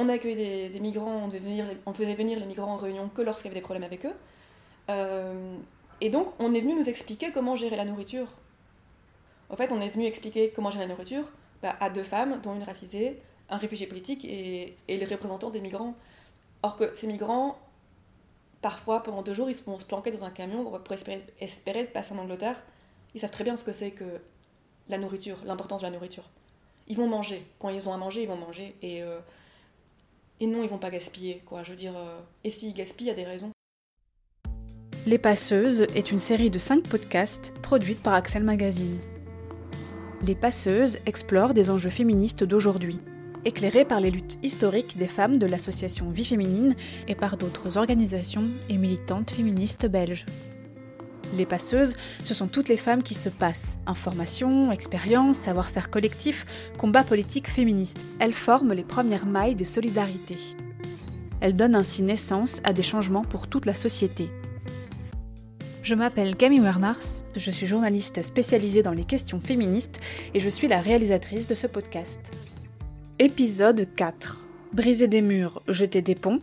on accueillait des, migrants, on, faisait venir les migrants en réunion que lorsqu'il y avait des problèmes avec eux. Euh, et donc, on est venu nous expliquer comment gérer la nourriture. En fait, on est venu expliquer comment gérer la nourriture bah, à deux femmes, dont une racisée, un réfugié politique et, les représentants des migrants. Or que ces migrants, parfois, pendant deux jours, ils vont se planquer dans un camion pour espérer, espérer passer en Angleterre. Ils savent très bien ce que c'est que la nourriture, l'importance de la nourriture. Ils vont manger. Quand ils ont à manger, ils vont manger. Et, euh, et non, ils vont pas gaspiller. Quoi. Je veux dire, euh, et s'ils gaspillent, il y a des raisons. Les Passeuses est une série de cinq podcasts produites par Axel Magazine. Les Passeuses explorent des enjeux féministes d'aujourd'hui, éclairés par les luttes historiques des femmes de l'association Vie Féminine et par d'autres organisations et militantes féministes belges. Les passeuses, ce sont toutes les femmes qui se passent. Information, expérience, savoir-faire collectif, combat politique féministe. Elles forment les premières mailles des solidarités. Elles donnent ainsi naissance à des changements pour toute la société. Je m'appelle Camille Wernars, je suis journaliste spécialisée dans les questions féministes et je suis la réalisatrice de ce podcast. Épisode 4. Briser des murs, jeter des ponts,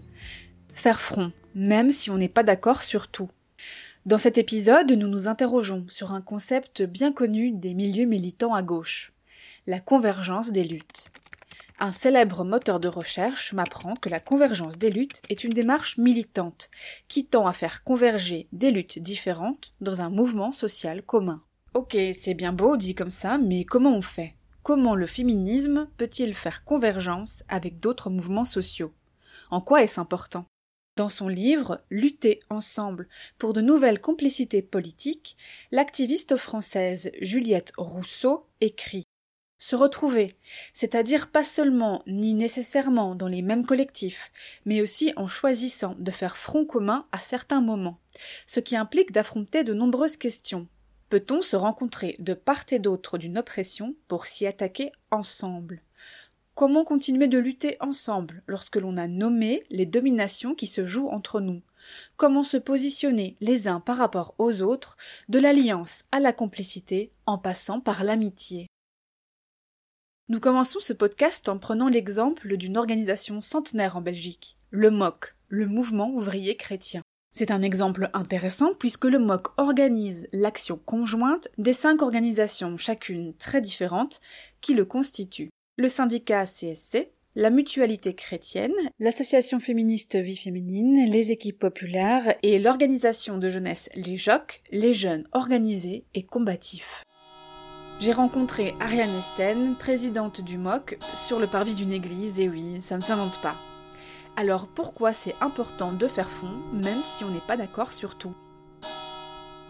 faire front, même si on n'est pas d'accord sur tout. Dans cet épisode, nous nous interrogeons sur un concept bien connu des milieux militants à gauche, la convergence des luttes. Un célèbre moteur de recherche m'apprend que la convergence des luttes est une démarche militante qui tend à faire converger des luttes différentes dans un mouvement social commun. Ok, c'est bien beau dit comme ça, mais comment on fait? Comment le féminisme peut-il faire convergence avec d'autres mouvements sociaux? En quoi est-ce important? Dans son livre Lutter ensemble pour de nouvelles complicités politiques, l'activiste française Juliette Rousseau écrit se retrouver, c'est-à-dire pas seulement ni nécessairement dans les mêmes collectifs, mais aussi en choisissant de faire front commun à certains moments, ce qui implique d'affronter de nombreuses questions. Peut-on se rencontrer de part et d'autre d'une oppression pour s'y attaquer ensemble? Comment continuer de lutter ensemble lorsque l'on a nommé les dominations qui se jouent entre nous. Comment se positionner les uns par rapport aux autres, de l'alliance à la complicité, en passant par l'amitié. Nous commençons ce podcast en prenant l'exemple d'une organisation centenaire en Belgique, le MOC, le Mouvement ouvrier chrétien. C'est un exemple intéressant puisque le MOC organise l'action conjointe des cinq organisations, chacune très différentes, qui le constituent le syndicat CSC, la mutualité chrétienne, l'association féministe Vie Féminine, les équipes populaires et l'organisation de jeunesse Les JOC, les jeunes organisés et combatifs. J'ai rencontré Ariane Esten, présidente du MOC, sur le parvis d'une église, et oui, ça ne s'invente pas. Alors pourquoi c'est important de faire fond, même si on n'est pas d'accord sur tout?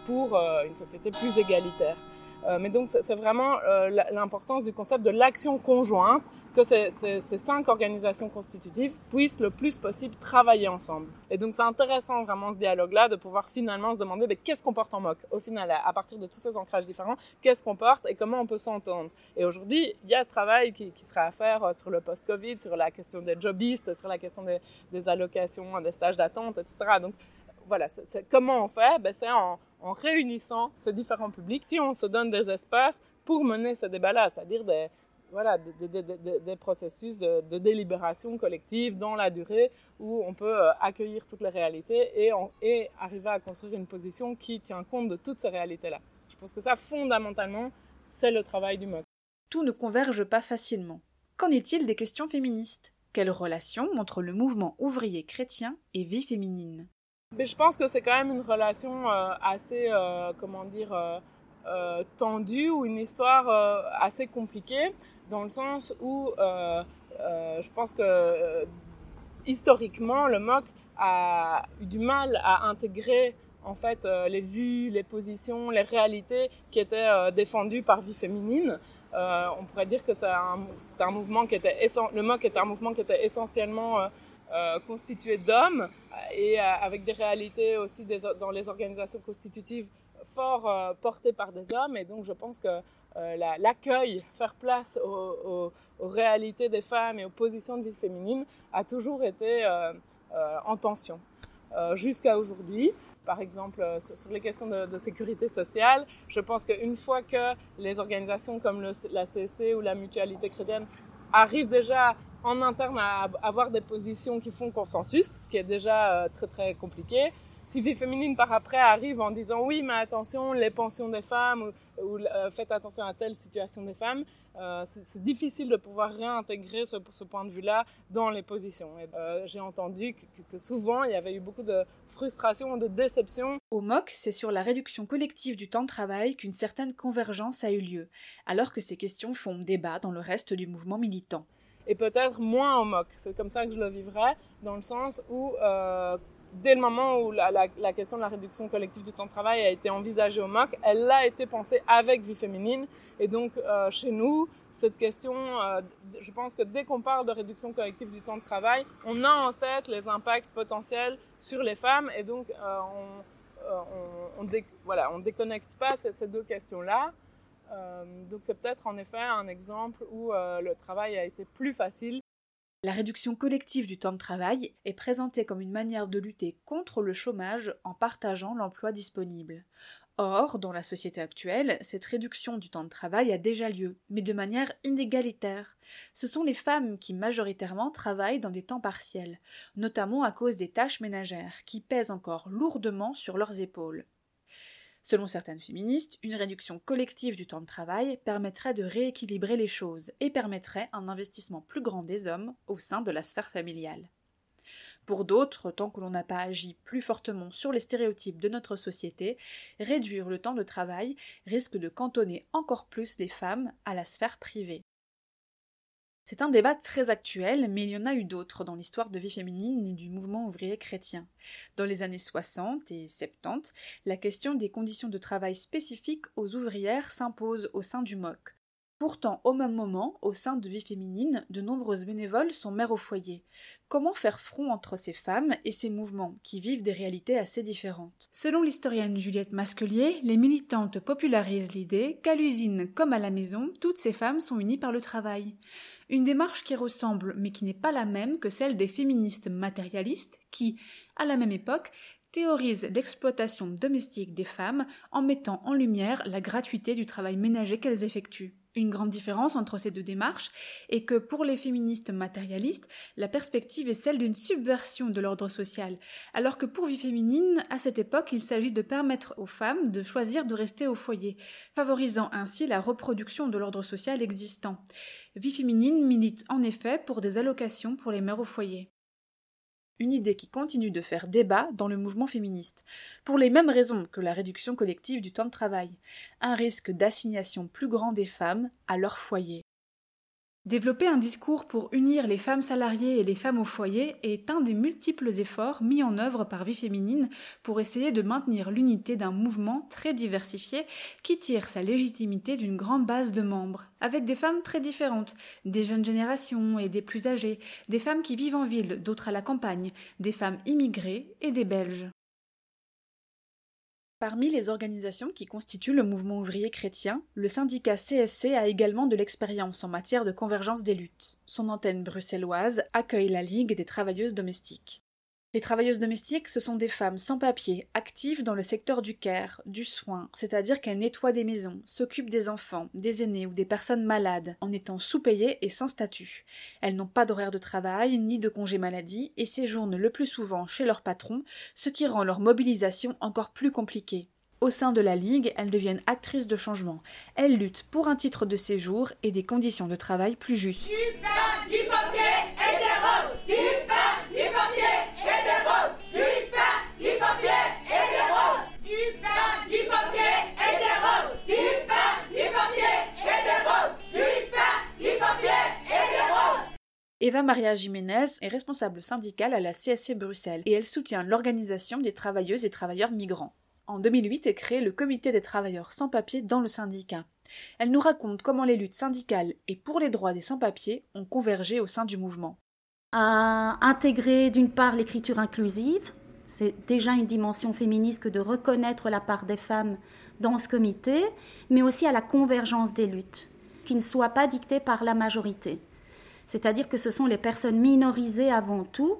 Pour euh, une société plus égalitaire. Euh, mais donc c'est vraiment euh, l'importance du concept de l'action conjointe, que ces, cinq organisations constitutives puissent le plus possible travailler ensemble. Et donc c'est intéressant vraiment ce dialogue-là de pouvoir finalement se demander mais qu'est-ce qu'on porte en MOC Au final, à partir de tous ces ancrages différents, qu'est-ce qu'on porte et comment on peut s'entendre Et aujourd'hui, il y a ce travail qui, sera à faire sur le post-Covid, sur la question des jobistes, sur la question des, allocations, des stages d'attente, etc. voilà, comment on fait? Ben, C'est en, réunissant ces différents publics. Si on se donne des espaces pour mener ce débat-là, c'est-à-dire des, voilà, des, processus de, délibération collective dans la durée où on peut euh, accueillir toutes les réalités et, arriver à construire une position qui tient compte de toutes ces réalités-là. Je pense que ça, fondamentalement, c'est le travail du MOC. Tout ne converge pas facilement. Qu'en est-il des questions féministes? Quelle relation entre le mouvement ouvrier chrétien et vie féminine? Je pense que c'est quand même une relation euh, assez, euh, comment dire, euh, tendue ou une histoire assez compliquée, dans le sens où je pense que historiquement, le MOC a eu du mal à intégrer en fait les vues, les positions, les réalités qui étaient défendues par vie féminine. on pourrait dire que c'est un, mouvement qui était le MOC était un mouvement qui était essentiellement euh, constitué d'hommes et euh, avec des réalités aussi dans les organisations constitutives fort euh, portées par des hommes. Et donc je pense que l'accueil, faire place aux, réalités des femmes et aux positions de vie féminine a toujours été en tension jusqu'à aujourd'hui par exemple sur, les questions de, sécurité sociale. Je pense qu'une fois que les organisations comme la CSC ou la mutualité chrétienne arrivent déjà en interne à avoir des positions qui font consensus, ce qui est déjà euh, très très compliqué. Si Vie Féminine par après arrive en disant oui mais attention les pensions des femmes ou, euh, faites attention à telle situation des femmes, euh, c'est difficile de pouvoir réintégrer ce, point de vue-là dans les positions. J'ai entendu que, que, souvent il y avait eu beaucoup de frustration, de déception. Au MOC, c'est sur la réduction collective du temps de travail qu'une certaine convergence a eu lieu, alors que ces questions font débat dans le reste du mouvement militant et peut-être moins au MOC. C'est comme ça que je le vivrais, dans le sens où euh, dès le moment où la, question de la réduction collective du temps de travail a été envisagée au MOC, elle a été pensée avec vie féminine. Et donc euh, chez nous, cette question, euh, je pense que dès qu'on parle de réduction collective du temps de travail, on a en tête les impacts potentiels sur les femmes et donc on, on, voilà, on déconnecte pas ces deux questions-là. Euh, donc c'est peut-être en effet un exemple où euh, le travail a été plus facile. La réduction collective du temps de travail est présentée comme une manière de lutter contre le chômage en partageant l'emploi disponible. Or, dans la société actuelle, cette réduction du temps de travail a déjà lieu, mais de manière inégalitaire. Ce sont les femmes qui majoritairement travaillent dans des temps partiels, notamment à cause des tâches ménagères, qui pèsent encore lourdement sur leurs épaules. Selon certaines féministes, une réduction collective du temps de travail permettrait de rééquilibrer les choses et permettrait un investissement plus grand des hommes au sein de la sphère familiale. Pour d'autres, tant que l'on n'a pas agi plus fortement sur les stéréotypes de notre société, réduire le temps de travail risque de cantonner encore plus les femmes à la sphère privée. C'est un débat très actuel, mais il y en a eu d'autres dans l'histoire de vie féminine et du mouvement ouvrier chrétien. Dans les années 60 et 70, la question des conditions de travail spécifiques aux ouvrières s'impose au sein du MOC. Pourtant, au même moment, au sein de Vie féminine, de nombreuses bénévoles sont mères au foyer. Comment faire front entre ces femmes et ces mouvements qui vivent des réalités assez différentes? Selon l'historienne Juliette Masquelier, les militantes popularisent l'idée qu'à l'usine comme à la maison, toutes ces femmes sont unies par le travail. Une démarche qui ressemble, mais qui n'est pas la même que celle des féministes matérialistes qui, à la même époque, théorisent l'exploitation domestique des femmes en mettant en lumière la gratuité du travail ménager qu'elles effectuent. Une grande différence entre ces deux démarches est que pour les féministes matérialistes, la perspective est celle d'une subversion de l'ordre social, alors que pour Vie féminine, à cette époque, il s'agit de permettre aux femmes de choisir de rester au foyer, favorisant ainsi la reproduction de l'ordre social existant. Vie féminine milite en effet pour des allocations pour les mères au foyer une idée qui continue de faire débat dans le mouvement féministe, pour les mêmes raisons que la réduction collective du temps de travail, un risque d'assignation plus grand des femmes à leur foyer. Développer un discours pour unir les femmes salariées et les femmes au foyer est un des multiples efforts mis en œuvre par Vie féminine pour essayer de maintenir l'unité d'un mouvement très diversifié qui tire sa légitimité d'une grande base de membres, avec des femmes très différentes, des jeunes générations et des plus âgées, des femmes qui vivent en ville, d'autres à la campagne, des femmes immigrées et des Belges. Parmi les organisations qui constituent le mouvement ouvrier chrétien, le syndicat CSC a également de l'expérience en matière de convergence des luttes. Son antenne bruxelloise accueille la Ligue des travailleuses domestiques. Les travailleuses domestiques, ce sont des femmes sans papier, actives dans le secteur du care, du soin, c'est-à-dire qu'elles nettoient des maisons, s'occupent des enfants, des aînés ou des personnes malades, en étant sous-payées et sans statut. Elles n'ont pas d'horaire de travail, ni de congé maladie, et séjournent le plus souvent chez leur patron, ce qui rend leur mobilisation encore plus compliquée. Au sein de la Ligue, elles deviennent actrices de changement. Elles luttent pour un titre de séjour et des conditions de travail plus justes. Du papier et roses Du pain, du papier et des roses Du pain, du papier et des roses Du pain, du papier et des roses Du pain, du papier et des roses Du pain, du papier et des roses Eva Maria Jiménez est responsable syndicale à la CSC Bruxelles et elle soutient l'organisation des travailleuses et travailleurs migrants. En 2008 est créé le Comité des travailleurs sans papiers dans le syndicat. Elle nous raconte comment les luttes syndicales et pour les droits des sans-papiers ont convergé au sein du mouvement. À intégrer d'une part l'écriture inclusive, c'est déjà une dimension féministe que de reconnaître la part des femmes dans ce comité, mais aussi à la convergence des luttes, qui ne soient pas dictées par la majorité. C'est-à-dire que ce sont les personnes minorisées avant tout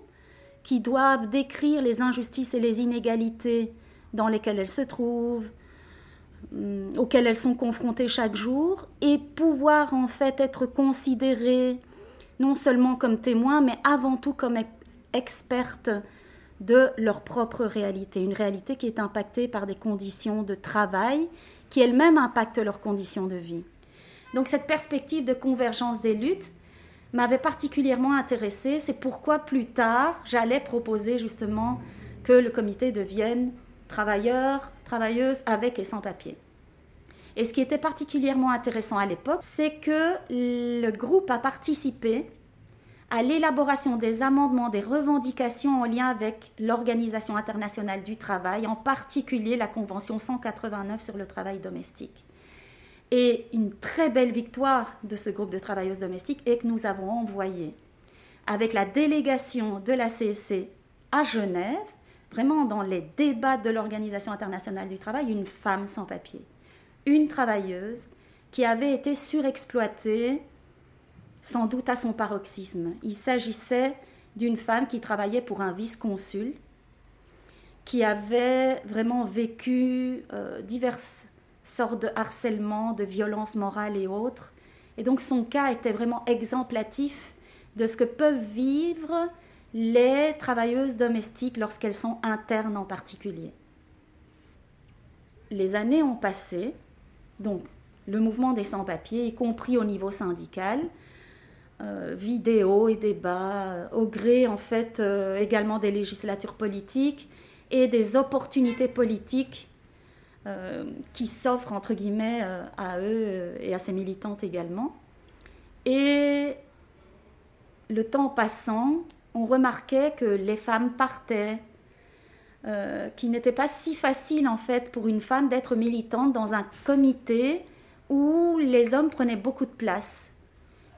qui doivent décrire les injustices et les inégalités dans lesquelles elles se trouvent, hum, auxquelles elles sont confrontées chaque jour, et pouvoir en fait être considérées non seulement comme témoins, mais avant tout comme expertes de leur propre réalité, une réalité qui est impactée par des conditions de travail qui elles-mêmes impactent leurs conditions de vie. Donc cette perspective de convergence des luttes m'avait particulièrement intéressée, c'est pourquoi plus tard j'allais proposer justement que le comité devienne travailleurs, travailleuses avec et sans papier. Et ce qui était particulièrement intéressant à l'époque, c'est que le groupe a participé à l'élaboration des amendements des revendications en lien avec l'Organisation internationale du travail, en particulier la Convention 189 sur le travail domestique. Et une très belle victoire de ce groupe de travailleuses domestiques est que nous avons envoyé, avec la délégation de la CSC à Genève, vraiment dans les débats de l'Organisation internationale du travail, une femme sans papier, une travailleuse qui avait été surexploitée sans doute à son paroxysme. Il s'agissait d'une femme qui travaillait pour un vice-consul, qui avait vraiment vécu euh, diverses sortes de harcèlement, de violences morales et autres. Et donc son cas était vraiment exemplatif de ce que peuvent vivre les travailleuses domestiques lorsqu'elles sont internes en particulier. Les années ont passé, donc le mouvement des sans-papiers, y compris au niveau syndical, euh, vidéos et débats, euh, au gré en fait euh, également des législatures politiques et des opportunités politiques qui s'offrent entre guillemets à eux et à ces militantes également. Et le temps passant, on remarquait que les femmes partaient, qu'il n'était pas si facile en fait pour une femme d'être militante dans un comité où les hommes prenaient beaucoup de place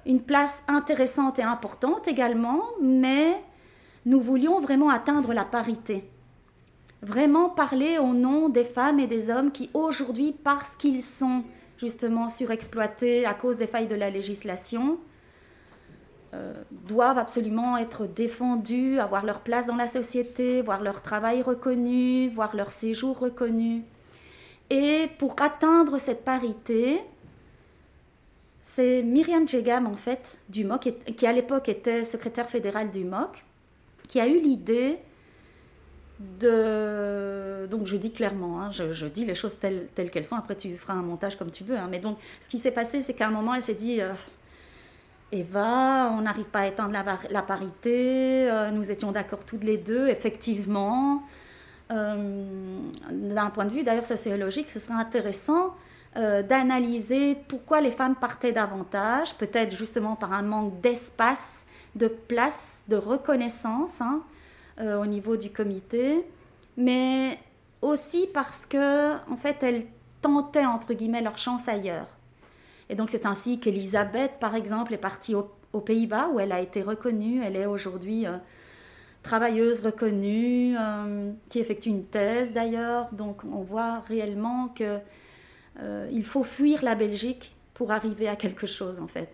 une place intéressante et importante également, mais nous voulions vraiment atteindre la parité. Vraiment parler au nom des femmes et des hommes qui aujourd'hui, parce qu'ils sont justement surexploités à cause des failles de la législation, euh, doivent absolument être défendus, avoir leur place dans la société, voir leur travail reconnu, voir leur séjour reconnu. Et pour atteindre cette parité, c'est Myriam Jegam, en fait, du MOC, qui à l'époque était secrétaire fédérale du MOC, qui a eu l'idée Donc je dis clairement, hein, je, dis les choses telles, qu'elles sont, après tu feras un montage comme tu veux. Hein. mais donc ce qui s'est passé, c'est qu'à un moment, elle s'est dit... Euh, Eva, on n'arrive pas à éteindre la, parité, euh, nous étions d'accord toutes les deux, effectivement. Euh, d'un point de vue d'ailleurs sociologique, ce serait intéressant d'analyser pourquoi les femmes partaient davantage, peut-être justement par un manque d'espace, de place, de reconnaissance hein, euh, au niveau du comité, mais aussi parce que en fait elles tentaient entre guillemets leur chance ailleurs. Et donc c'est ainsi qu'Elisabeth, par exemple, est partie aux Pays-Bas où elle a été reconnue. Elle est aujourd'hui euh, travailleuse reconnue, qui effectue une thèse d'ailleurs. Donc on voit réellement que euh, il faut fuir la Belgique pour arriver à quelque chose en fait.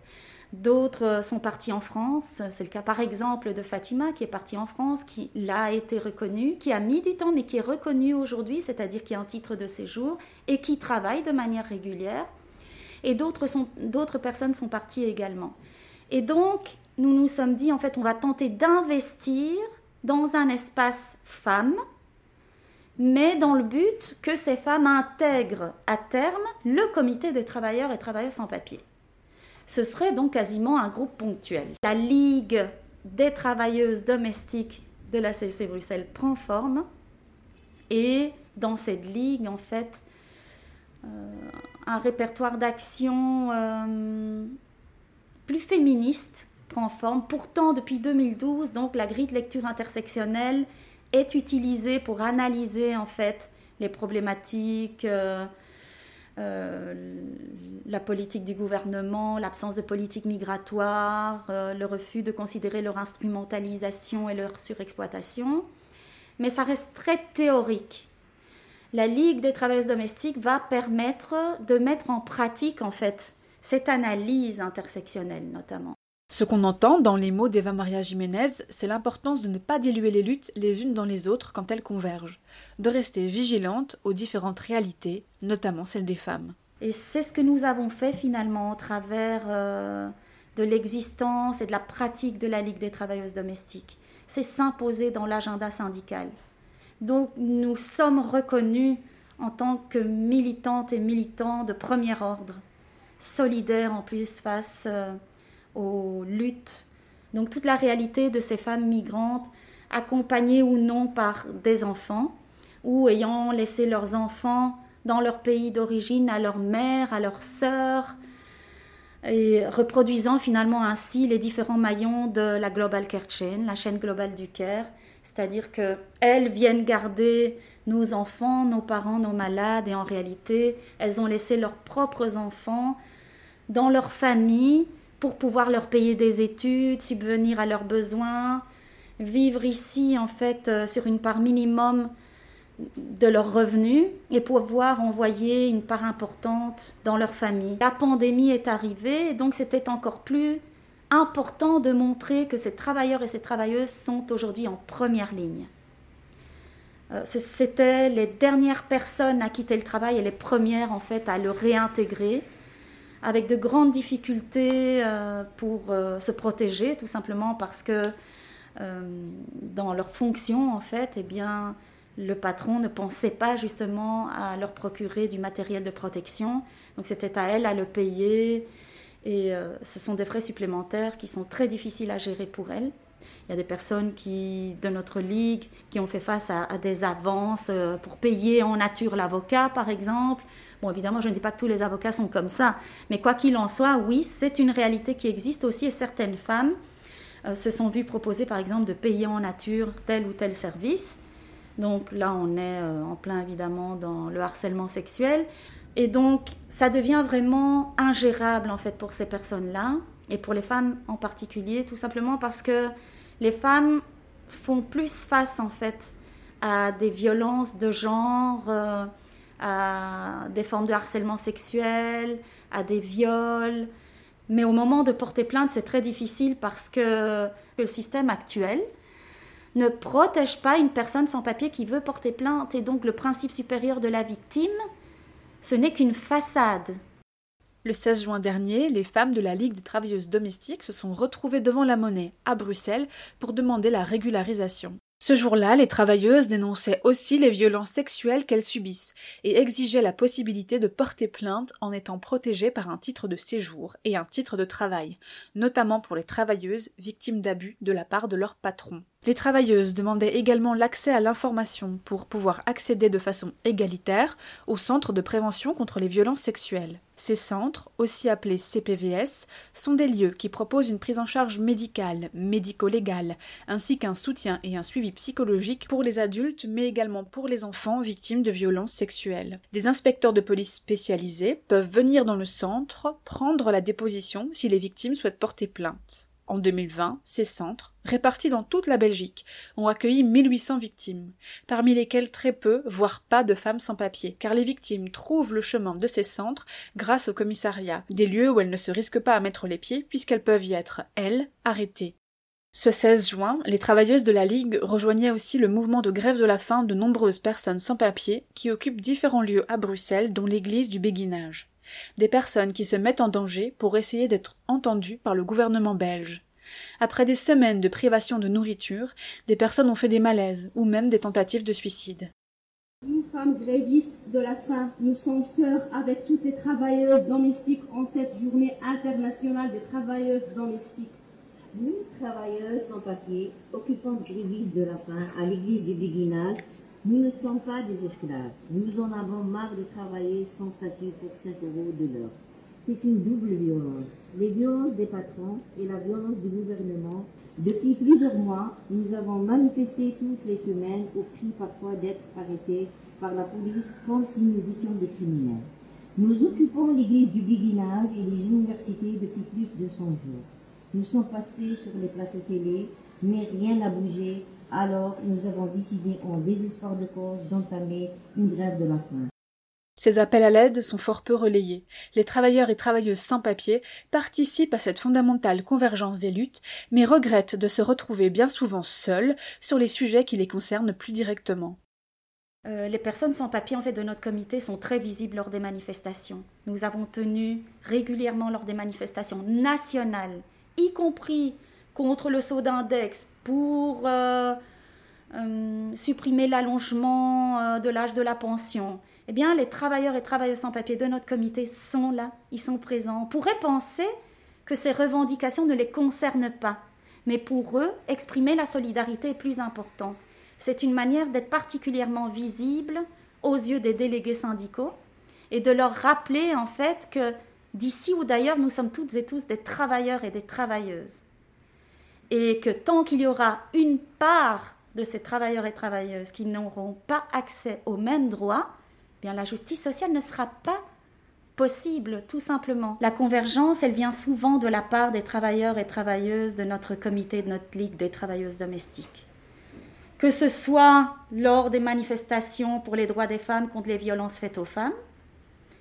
D'autres euh, sont partis en France. C'est le cas par exemple de Fatima qui est partie en France, qui l'a été reconnue, qui a mis du temps mais qui est reconnue aujourd'hui, c'est-à-dire qui a un titre de séjour et qui travaille de manière régulière. Et d'autres personnes sont parties également. Et donc, nous nous sommes dit, en fait, on va tenter d'investir dans un espace femme mais dans le but que ces femmes intègrent à terme le comité des travailleurs et travailleuses sans papier. Ce serait donc quasiment un groupe ponctuel. La Ligue des travailleuses domestiques de la CC Bruxelles prend forme et dans cette ligue, en fait, euh, un répertoire d'action euh, plus féministe prend forme. Pourtant, depuis 2012, donc la grille de lecture intersectionnelle est utilisé pour analyser en fait les problématiques, euh, la politique du gouvernement, l'absence de politique migratoire, euh, le refus de considérer leur instrumentalisation et leur surexploitation. Mais ça reste très théorique. La Ligue des travailleuses domestiques va permettre de mettre en pratique en fait cette analyse intersectionnelle notamment. Ce qu'on entend dans les mots d'Eva Maria Jiménez, c'est l'importance de ne pas diluer les luttes les unes dans les autres quand elles convergent, de rester vigilante aux différentes réalités, notamment celles des femmes. Et c'est ce que nous avons fait finalement au travers euh, de l'existence et de la pratique de la Ligue des travailleuses domestiques. C'est s'imposer dans l'agenda syndical. Donc nous sommes reconnus en tant que militantes et militants de premier ordre, solidaires en plus face euh, aux luttes. Donc toute la réalité de ces femmes migrantes, accompagnées ou non par des enfants, ou ayant laissé leurs enfants dans leur pays d'origine à leur mère, à leurs sœurs, et reproduisant finalement ainsi les différents maillons de la Global Care Chain, la chaîne globale du care, c'est-à-dire qu'elles viennent garder nos enfants, nos parents, nos malades, et en réalité, elles ont laissé leurs propres enfants dans leur famille pour pouvoir leur payer des études, subvenir à leurs besoins, vivre ici en fait euh, sur une part minimum de leurs revenus et pouvoir envoyer une part importante dans leur famille. La pandémie est arrivée, donc c'était encore plus important de montrer que ces travailleurs et ces travailleuses sont aujourd'hui en première ligne. Euh, c'était les dernières personnes à quitter le travail et les premières en fait à le réintégrer avec de grandes difficultés euh, pour euh, se protéger tout simplement parce que dans leur fonction en fait eh bien le patron ne pensait pas justement à leur procurer du matériel de protection. Donc c'était à elle à le payer. Et euh, ce sont des frais supplémentaires qui sont très difficiles à gérer pour elle. Il y a des personnes qui, de notre ligue qui ont fait face à, des avances euh, pour payer en nature l'avocat, par exemple. Bon, évidemment, je ne dis pas que tous les avocats sont comme ça. Mais quoi qu'il en soit, oui, c'est une réalité qui existe aussi. Et certaines femmes euh, se sont vues proposer, par exemple, de payer en nature tel ou tel service. Donc là, on est euh, en plein évidemment dans le harcèlement sexuel. Et donc, ça devient vraiment ingérable en fait pour ces personnes-là et pour les femmes en particulier, tout simplement parce que les femmes font plus face en fait à des violences de genre, euh, à des formes de harcèlement sexuel, à des viols. Mais au moment de porter plainte, c'est très difficile parce que le système actuel, ne protège pas une personne sans papier qui veut porter plainte. Et donc le principe supérieur de la victime, ce n'est qu'une façade. Le 16 juin dernier, les femmes de la Ligue des travailleuses domestiques se sont retrouvées devant la monnaie à Bruxelles pour demander la régularisation. Ce jour-là, les travailleuses dénonçaient aussi les violences sexuelles qu'elles subissent et exigeaient la possibilité de porter plainte en étant protégées par un titre de séjour et un titre de travail, notamment pour les travailleuses victimes d'abus de la part de leur patron. Les travailleuses demandaient également l'accès à l'information pour pouvoir accéder de façon égalitaire aux centres de prévention contre les violences sexuelles. Ces centres, aussi appelés CPVS, sont des lieux qui proposent une prise en charge médicale, médico-légale, ainsi qu'un soutien et un suivi psychologique pour les adultes, mais également pour les enfants victimes de violences sexuelles. Des inspecteurs de police spécialisés peuvent venir dans le centre prendre la déposition si les victimes souhaitent porter plainte. En 2020, ces centres, répartis dans toute la Belgique, ont accueilli 1800 victimes, parmi lesquelles très peu, voire pas de femmes sans papier, car les victimes trouvent le chemin de ces centres grâce au commissariat, des lieux où elles ne se risquent pas à mettre les pieds puisqu'elles peuvent y être, elles, arrêtées. Ce 16 juin, les travailleuses de la Ligue rejoignaient aussi le mouvement de grève de la faim de nombreuses personnes sans papier qui occupent différents lieux à Bruxelles, dont l'église du béguinage des personnes qui se mettent en danger pour essayer d'être entendues par le gouvernement belge. Après des semaines de privation de nourriture, des personnes ont fait des malaises ou même des tentatives de suicide. Nous, femmes grévistes de la faim, nous sommes sœurs avec toutes les travailleuses domestiques en cette journée internationale des travailleuses domestiques. Nous, travailleuses sans papier, occupantes grévistes de la faim à l'église du béguinage, nous ne sommes pas des esclaves. Nous en avons marre de travailler sans statut pour 5 euros de l'heure. C'est une double violence. Les violences des patrons et la violence du gouvernement. Depuis plusieurs mois, nous avons manifesté toutes les semaines au prix parfois d'être arrêtés par la police comme si nous étions des criminels. Nous occupons l'église du béguinage et les universités depuis plus de 100 jours. Nous sommes passés sur les plateaux télé, mais rien n'a bougé alors, nous avons décidé, en désespoir de cause, d'entamer une grève de la faim. Ces appels à l'aide sont fort peu relayés. Les travailleurs et travailleuses sans papier participent à cette fondamentale convergence des luttes, mais regrettent de se retrouver bien souvent seuls sur les sujets qui les concernent plus directement. Euh, les personnes sans papier en fait de notre comité sont très visibles lors des manifestations. Nous avons tenu régulièrement lors des manifestations nationales, y compris contre le saut d'index pour euh, euh, supprimer l'allongement de l'âge de la pension. Eh bien, les travailleurs et travailleuses sans papier de notre comité sont là, ils sont présents. On pourrait penser que ces revendications ne les concernent pas, mais pour eux, exprimer la solidarité est plus important. C'est une manière d'être particulièrement visible aux yeux des délégués syndicaux et de leur rappeler en fait que d'ici ou d'ailleurs, nous sommes toutes et tous des travailleurs et des travailleuses. Et que tant qu'il y aura une part de ces travailleurs et travailleuses qui n'auront pas accès aux mêmes droits, eh bien la justice sociale ne sera pas possible, tout simplement. La convergence, elle vient souvent de la part des travailleurs et travailleuses de notre comité, de notre Ligue des travailleuses domestiques que ce soit lors des manifestations pour les droits des femmes contre les violences faites aux femmes,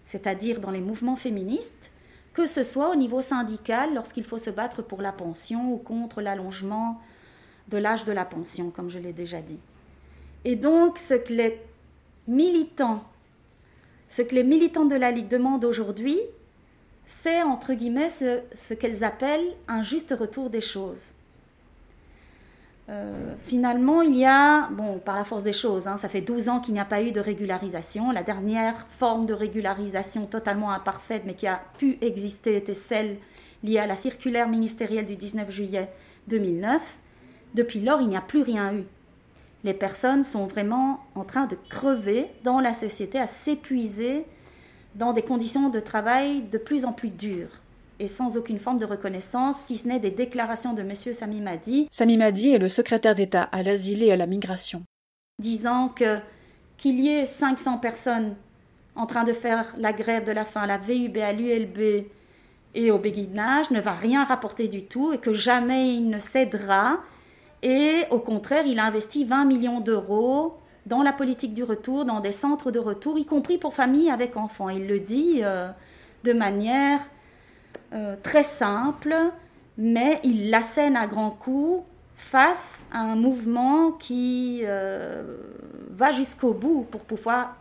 c'est-à-dire dans les mouvements féministes, que ce soit au niveau syndical lorsqu'il faut se battre pour la pension ou contre l'allongement de l'âge de la pension, comme je l'ai déjà dit. Et donc, ce que les militants, ce que les militants de la Ligue demandent aujourd'hui, c'est entre guillemets ce, ce qu'elles appellent un juste retour des choses. Euh, finalement, il y a, bon, par la force des choses, hein, ça fait 12 ans qu'il n'y a pas eu de régularisation. La dernière forme de régularisation totalement imparfaite, mais qui a pu exister, était celle liée à la circulaire ministérielle du 19 juillet 2009. Depuis lors, il n'y a plus rien eu. Les personnes sont vraiment en train de crever dans la société, à s'épuiser dans des conditions de travail de plus en plus dures et sans aucune forme de reconnaissance, si ce n'est des déclarations de M. Sami Madi. Sami Madi est le secrétaire d'État à l'asile et à la migration. Disant que qu'il y ait 500 personnes en train de faire la grève de la faim à la VUB, à l'ULB et au béguinage ne va rien rapporter du tout et que jamais il ne cédera. Et au contraire, il a investi 20 millions d'euros dans la politique du retour, dans des centres de retour, y compris pour familles avec enfants. Il le dit euh, de manière euh, très simple, mais il l'assène à grands coups face à un mouvement qui euh, va jusqu'au bout pour pouvoir,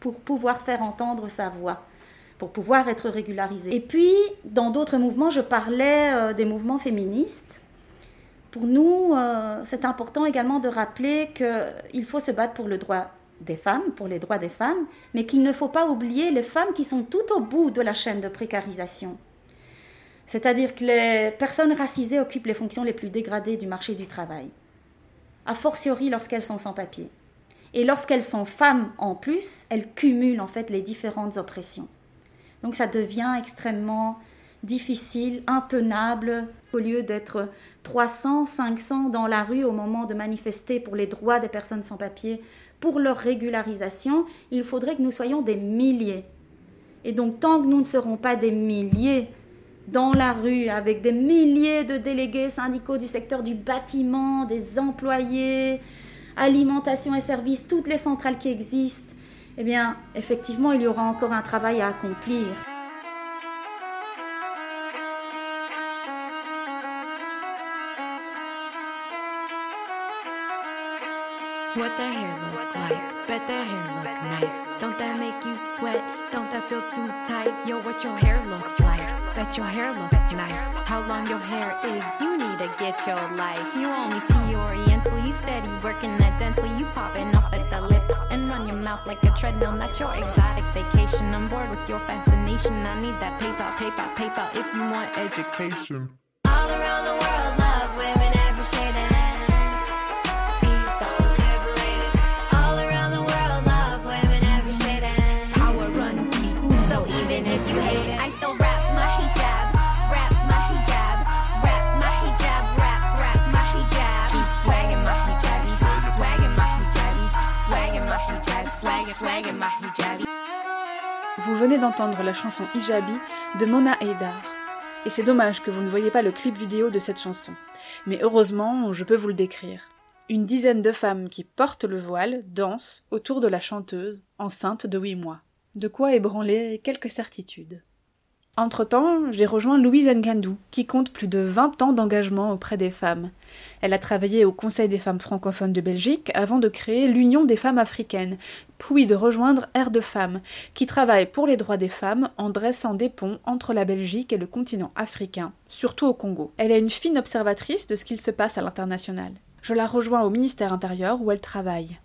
pour, pouvoir faire entendre sa voix, pour pouvoir être régularisé. Et puis, dans d'autres mouvements, je parlais euh, des mouvements féministes. Pour nous, c'est important également de rappeler qu'il faut se battre pour le droit des femmes, pour les droits des femmes, mais qu'il ne faut pas oublier les femmes qui sont tout au bout de la chaîne de précarisation. C'est-à-dire que les personnes racisées occupent les fonctions les plus dégradées du marché du travail, a fortiori lorsqu'elles sont sans papier. Et lorsqu'elles sont femmes en plus, elles cumulent en fait les différentes oppressions. Donc ça devient extrêmement difficile, intenable, au lieu d'être 300, 500 dans la rue au moment de manifester pour les droits des personnes sans papier, pour leur régularisation, il faudrait que nous soyons des milliers. Et donc tant que nous ne serons pas des milliers dans la rue avec des milliers de délégués syndicaux du secteur du bâtiment, des employés, alimentation et services, toutes les centrales qui existent, eh bien, effectivement, il y aura encore un travail à accomplir. What like? Bet that hair look nice. Don't that make you sweat? Don't that feel too tight? Yo, what your hair look like? Bet your hair look nice. How long your hair is? You need to get your life. You only see Oriental. You steady working that dental. You popping up at the lip and run your mouth like a treadmill. Not your exotic vacation. I'm bored with your fascination. I need that paper, paper, paper. If you want education. All around the world, love women. Vous venez d'entendre la chanson Hijabi de Mona Eidar. Et c'est dommage que vous ne voyez pas le clip vidéo de cette chanson. Mais heureusement, je peux vous le décrire. Une dizaine de femmes qui portent le voile dansent autour de la chanteuse, enceinte de huit mois. De quoi ébranler quelques certitudes. Entre-temps, j'ai rejoint Louise Ngandou, qui compte plus de 20 ans d'engagement auprès des femmes. Elle a travaillé au Conseil des femmes francophones de Belgique avant de créer l'Union des femmes africaines, puis de rejoindre Air de Femmes, qui travaille pour les droits des femmes en dressant des ponts entre la Belgique et le continent africain, surtout au Congo. Elle est une fine observatrice de ce qu'il se passe à l'international. Je la rejoins au ministère intérieur où elle travaille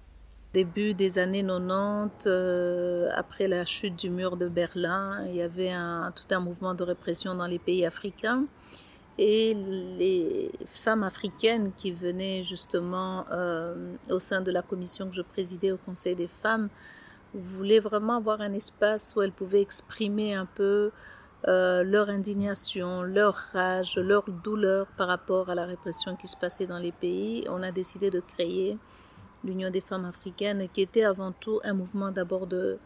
début des années 90, euh, après la chute du mur de Berlin, il y avait tout un mouvement de répression dans les pays africains. Et les femmes africaines qui venaient justement euh, au sein de la commission que je présidais au Conseil des femmes voulaient vraiment avoir un espace où elles pouvaient exprimer un peu euh, leur indignation, leur rage, leur douleur par rapport à la répression qui se passait dans les pays. On a décidé de créer l'Union des femmes africaines, qui était avant tout un mouvement d'abord de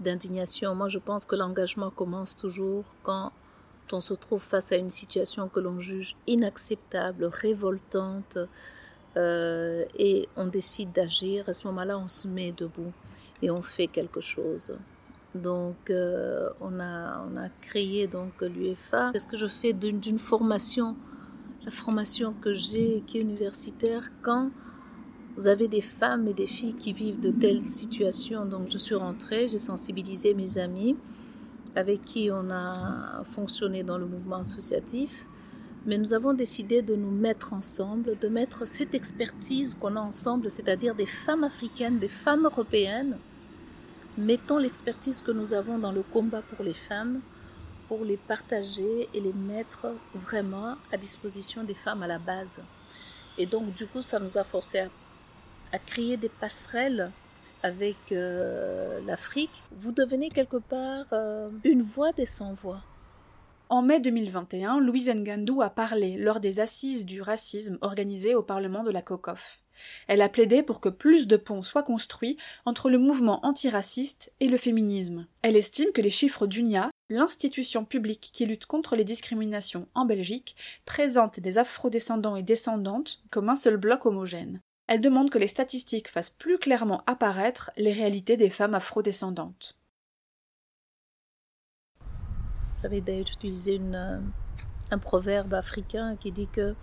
d'indignation. Moi, je pense que l'engagement commence toujours quand on se trouve face à une situation que l'on juge inacceptable, révoltante, euh, et on décide d'agir. À ce moment-là, on se met debout et on fait quelque chose. Donc, euh, on, a, on a créé donc l'UEFA. Est-ce que je fais d'une formation, la formation que j'ai, qui est universitaire, quand vous avez des femmes et des filles qui vivent de telles situations. Donc je suis rentrée, j'ai sensibilisé mes amis avec qui on a fonctionné dans le mouvement associatif. Mais nous avons décidé de nous mettre ensemble, de mettre cette expertise qu'on a ensemble, c'est-à-dire des femmes africaines, des femmes européennes. Mettons l'expertise que nous avons dans le combat pour les femmes pour les partager et les mettre vraiment à disposition des femmes à la base. Et donc, du coup, ça nous a forcé à à créer des passerelles avec euh, l'Afrique, vous devenez quelque part euh, une voix des sans-voix. En mai 2021, Louise Ngandou a parlé lors des assises du racisme organisées au Parlement de la COCOF. Elle a plaidé pour que plus de ponts soient construits entre le mouvement antiraciste et le féminisme. Elle estime que les chiffres d'UNIA, l'institution publique qui lutte contre les discriminations en Belgique, présentent les afrodescendants et descendantes comme un seul bloc homogène. Elle demande que les statistiques fassent plus clairement apparaître les réalités des femmes afrodescendantes. J'avais d'ailleurs utilisé euh, un proverbe africain qui dit que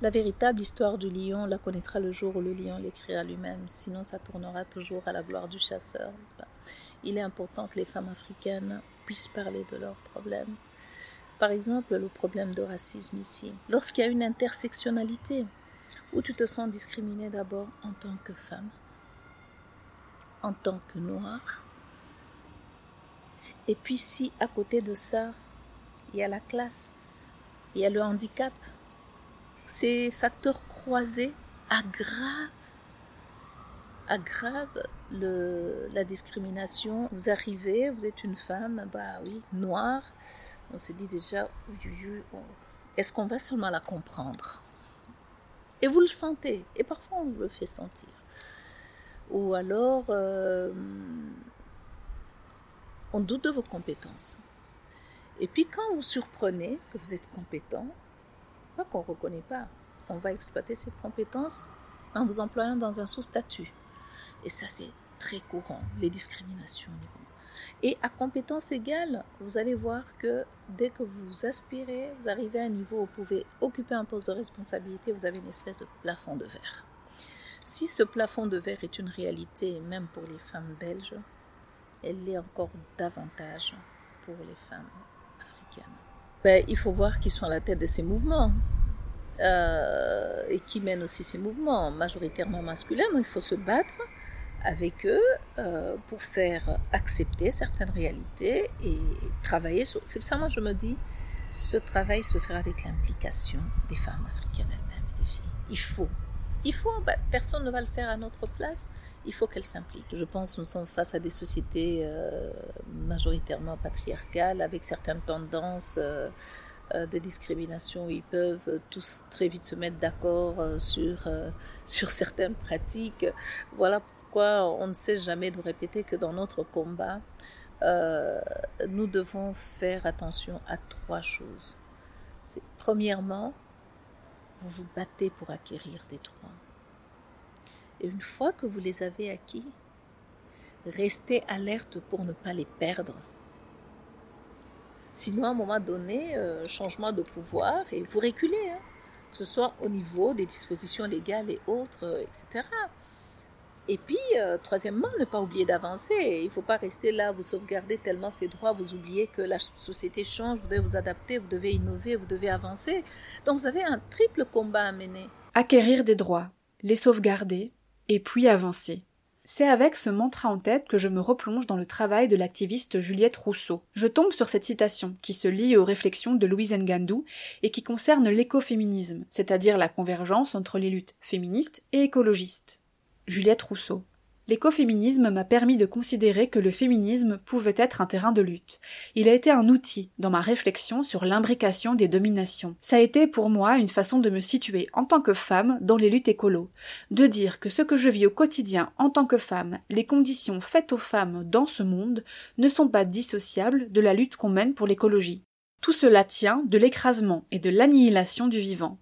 la véritable histoire du lion la connaîtra le jour où le lion l'écrira lui-même, sinon ça tournera toujours à la gloire du chasseur. Il est important que les femmes africaines puissent parler de leurs problèmes. Par exemple, le problème de racisme ici. Lorsqu'il y a une intersectionnalité, où tu te sens discriminé d'abord en tant que femme, en tant que noire. Et puis si à côté de ça, il y a la classe, il y a le handicap, ces facteurs croisés aggravent, aggravent la discrimination. Vous arrivez, vous êtes une femme, bah oui, noire, on se dit déjà, est-ce qu'on va seulement la comprendre? Et vous le sentez. Et parfois, on vous le fait sentir. Ou alors, euh, on doute de vos compétences. Et puis, quand vous surprenez que vous êtes compétent, pas qu'on ne reconnaît pas, on va exploiter cette compétence en vous employant dans un sous-statut. Et ça, c'est très courant, les discriminations au niveau et à compétence égale, vous allez voir que dès que vous aspirez, vous arrivez à un niveau où vous pouvez occuper un poste de responsabilité, vous avez une espèce de plafond de verre. Si ce plafond de verre est une réalité, même pour les femmes belges, elle l'est encore davantage pour les femmes africaines. Ben, il faut voir qui sont à la tête de ces mouvements. Euh, et qui mènent aussi ces mouvements majoritairement masculins. Donc il faut se battre avec eux euh, pour faire accepter certaines réalités et travailler sur... C'est ça, moi, je me dis, ce travail se fera avec l'implication des femmes africaines elles-mêmes et des filles. Il faut. Il faut, bah, personne ne va le faire à notre place, il faut qu'elles s'impliquent. Je pense que nous sommes face à des sociétés euh, majoritairement patriarcales, avec certaines tendances euh, de discrimination. Ils peuvent tous très vite se mettre d'accord sur, sur certaines pratiques. Voilà on ne sait jamais de répéter que dans notre combat, euh, nous devons faire attention à trois choses. Premièrement, vous vous battez pour acquérir des droits. Et une fois que vous les avez acquis, restez alerte pour ne pas les perdre. Sinon, à un moment donné, euh, changement de pouvoir et vous reculez, hein. que ce soit au niveau des dispositions légales et autres, etc. Et puis, euh, troisièmement, ne pas oublier d'avancer. Il ne faut pas rester là, vous sauvegarder tellement ces droits, vous oubliez que la société change, vous devez vous adapter, vous devez innover, vous devez avancer. Donc, vous avez un triple combat à mener. Acquérir des droits, les sauvegarder, et puis avancer. C'est avec ce mantra en tête que je me replonge dans le travail de l'activiste Juliette Rousseau. Je tombe sur cette citation qui se lie aux réflexions de Louise Ngandou et qui concerne l'écoféminisme, c'est-à-dire la convergence entre les luttes féministes et écologistes. Juliette Rousseau. L'écoféminisme m'a permis de considérer que le féminisme pouvait être un terrain de lutte. Il a été un outil dans ma réflexion sur l'imbrication des dominations. Ça a été pour moi une façon de me situer en tant que femme dans les luttes écolo, de dire que ce que je vis au quotidien en tant que femme, les conditions faites aux femmes dans ce monde, ne sont pas dissociables de la lutte qu'on mène pour l'écologie. Tout cela tient de l'écrasement et de l'annihilation du vivant.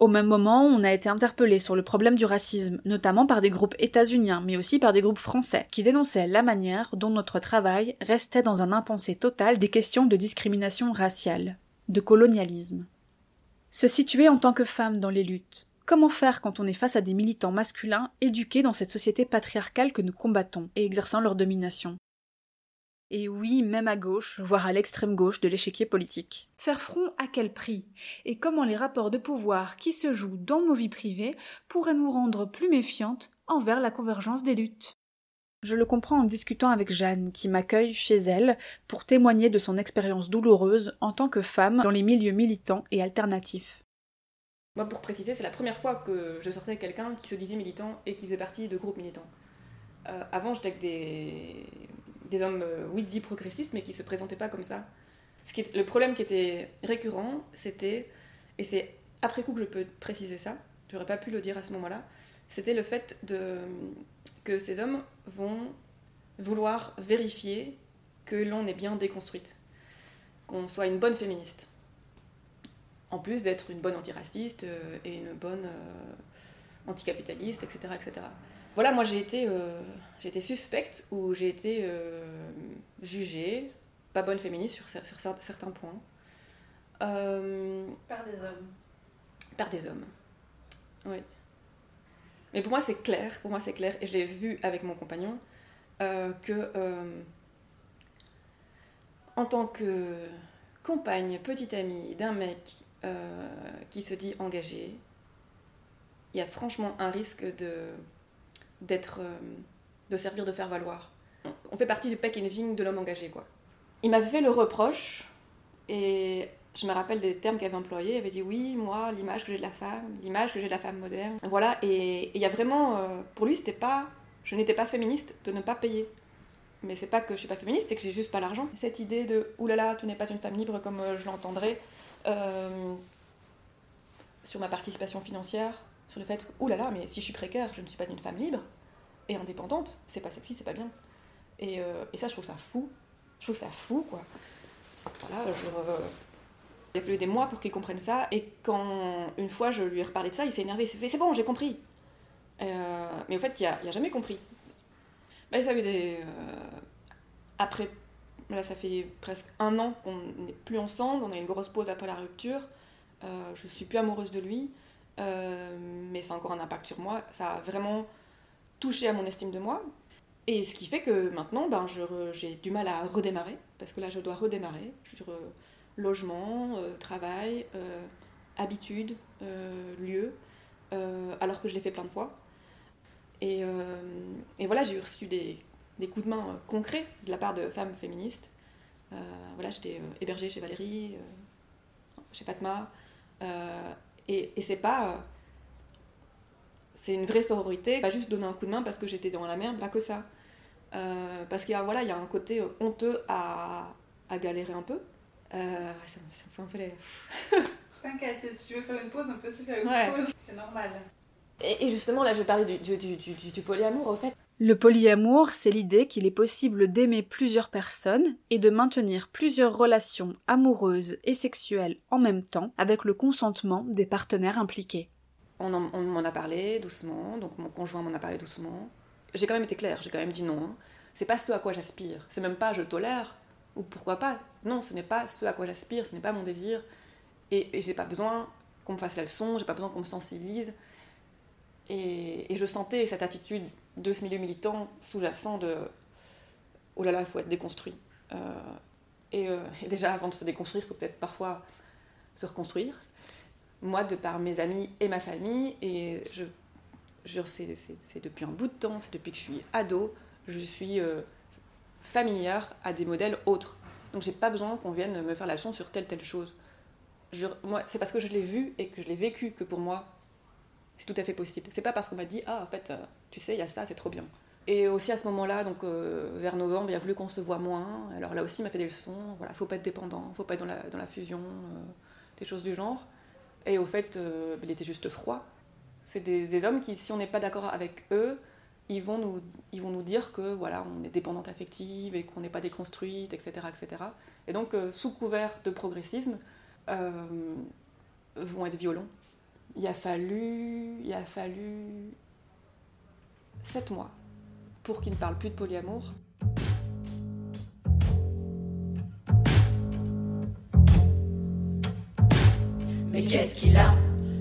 Au même moment, on a été interpellé sur le problème du racisme, notamment par des groupes états-uniens, mais aussi par des groupes français, qui dénonçaient la manière dont notre travail restait dans un impensé total des questions de discrimination raciale, de colonialisme. Se situer en tant que femme dans les luttes. Comment faire quand on est face à des militants masculins éduqués dans cette société patriarcale que nous combattons et exerçant leur domination? Et oui, même à gauche, voire à l'extrême gauche de l'échiquier politique. Faire front à quel prix? Et comment les rapports de pouvoir qui se jouent dans nos vies privées pourraient nous rendre plus méfiantes envers la convergence des luttes? Je le comprends en discutant avec Jeanne, qui m'accueille chez elle pour témoigner de son expérience douloureuse en tant que femme dans les milieux militants et alternatifs. Moi, pour préciser, c'est la première fois que je sortais avec quelqu'un qui se disait militant et qui faisait partie de groupes militants. Euh, avant, j'étais avec des des hommes, euh, oui, dits progressistes, mais qui se présentaient pas comme ça. Ce qui est, le problème qui était récurrent, c'était, et c'est après coup que je peux préciser ça, j'aurais pas pu le dire à ce moment-là, c'était le fait de, que ces hommes vont vouloir vérifier que l'on est bien déconstruite, qu'on soit une bonne féministe, en plus d'être une bonne antiraciste euh, et une bonne euh, anticapitaliste, etc., etc voilà, moi j'ai été, euh, j'ai été suspecte ou j'ai été euh, jugée, pas bonne féministe sur, sur certains points. Euh, par des hommes. Par des hommes, oui. Mais pour moi c'est clair, pour moi c'est clair, et je l'ai vu avec mon compagnon, que en tant que compagne, petite amie d'un mec qui se dit engagé, il y a franchement un risque de d'être, euh, de servir de faire valoir. On fait partie du packaging de l'homme engagé, quoi. Il m'avait fait le reproche, et je me rappelle des termes qu'il avait employés. Il avait dit oui, moi, l'image que j'ai de la femme, l'image que j'ai de la femme moderne. Voilà, et il y a vraiment, euh, pour lui, c'était pas, je n'étais pas féministe de ne pas payer. Mais c'est pas que je suis pas féministe, c'est que j'ai juste pas l'argent. Cette idée de oulala, tu n'es pas une femme libre comme euh, je l'entendrais sur ma participation financière, sur le fait, oulala, là là, mais si je suis précaire, je ne suis pas une femme libre et indépendante, c'est pas sexy, c'est pas bien. Et, euh, et, ça, je trouve ça fou. Je trouve ça fou, quoi. Voilà, je, il a fallu des mois pour qu'il comprenne ça, et quand une fois je lui ai reparlé de ça, il s'est énervé, il s'est fait, c'est bon, j'ai compris. Euh, mais en fait, il a, jamais compris. Bah, ça a eu des. Euh, après, là, ça fait presque un an qu'on n'est plus ensemble, on a une grosse pause après la rupture. je suis plus amoureuse de lui. Euh, mais ça a encore un impact sur moi. Ça a vraiment touché à mon estime de moi. Et ce qui fait que maintenant, ben, j'ai du mal à redémarrer, parce que là, je dois redémarrer sur euh, logement, euh, travail, habitude, lieu, alors que je l'ai fait plein de fois. Et, et voilà, j'ai reçu des, des, coups de main concrets de la part de femmes féministes. voilà, j'étais hébergée chez Valérie, chez Fatma. Et, c'est pas. C'est une vraie sororité, pas juste donner un coup de main parce que j'étais dans la merde, pas que ça. Euh, parce qu'il y, a, voilà, il y a un côté honteux à, à galérer un peu. Euh, ça, ça me fait un peu les. T'inquiète, si tu veux faire une pause, on peut se faire une pause. C'est normal. Et, justement, là, je vais parler du, du, du, du polyamour, en fait. Le polyamour, c'est l'idée qu'il est possible d'aimer plusieurs personnes et de maintenir plusieurs relations amoureuses et sexuelles en même temps avec le consentement des partenaires impliqués. On, m'en a parlé doucement, donc mon conjoint m'en a parlé doucement. J'ai quand même été claire, j'ai quand même dit non. Hein. C'est pas ce à quoi j'aspire, c'est même pas je tolère Ou pourquoi pas Non, ce n'est pas ce à quoi j'aspire, ce n'est pas mon désir. Et, et j'ai pas besoin qu'on me fasse la leçon, j'ai pas besoin qu'on me sensibilise. Et, je sentais cette attitude de ce milieu militant sous-jacent de oh là là, il faut être déconstruit. Euh, et, euh, et, déjà, avant de se déconstruire, il faut peut-être parfois se reconstruire. Moi, de par mes amis et ma famille, et je, je c'est depuis un bout de temps, c'est depuis que je suis ado, je suis euh, familière à des modèles autres. Donc j'ai pas besoin qu'on vienne me faire la leçon sur telle telle chose. c'est parce que je l'ai vu et que je l'ai vécu que pour moi, c'est tout à fait possible. C'est pas parce qu'on m'a dit ah en fait, euh, tu sais, il y a ça, c'est trop bien. Et aussi à ce moment-là, donc euh, vers novembre, il a voulu qu'on se voit moins. Alors là aussi, il m'a fait des leçons. Voilà, faut pas être dépendant, faut pas être dans la, dans la fusion, euh, des choses du genre. Et au fait, il était juste froid. C'est des, des, hommes qui, si on n'est pas d'accord avec eux, ils vont nous, ils vont nous dire que voilà, on est dépendante affective et qu'on n'est pas déconstruite, etc., etc. Et donc, sous couvert de progressisme, vont être violents. Il a fallu, il a fallu sept mois pour qu'ils ne parlent plus de polyamour. Mais qu'est-ce qu'il a,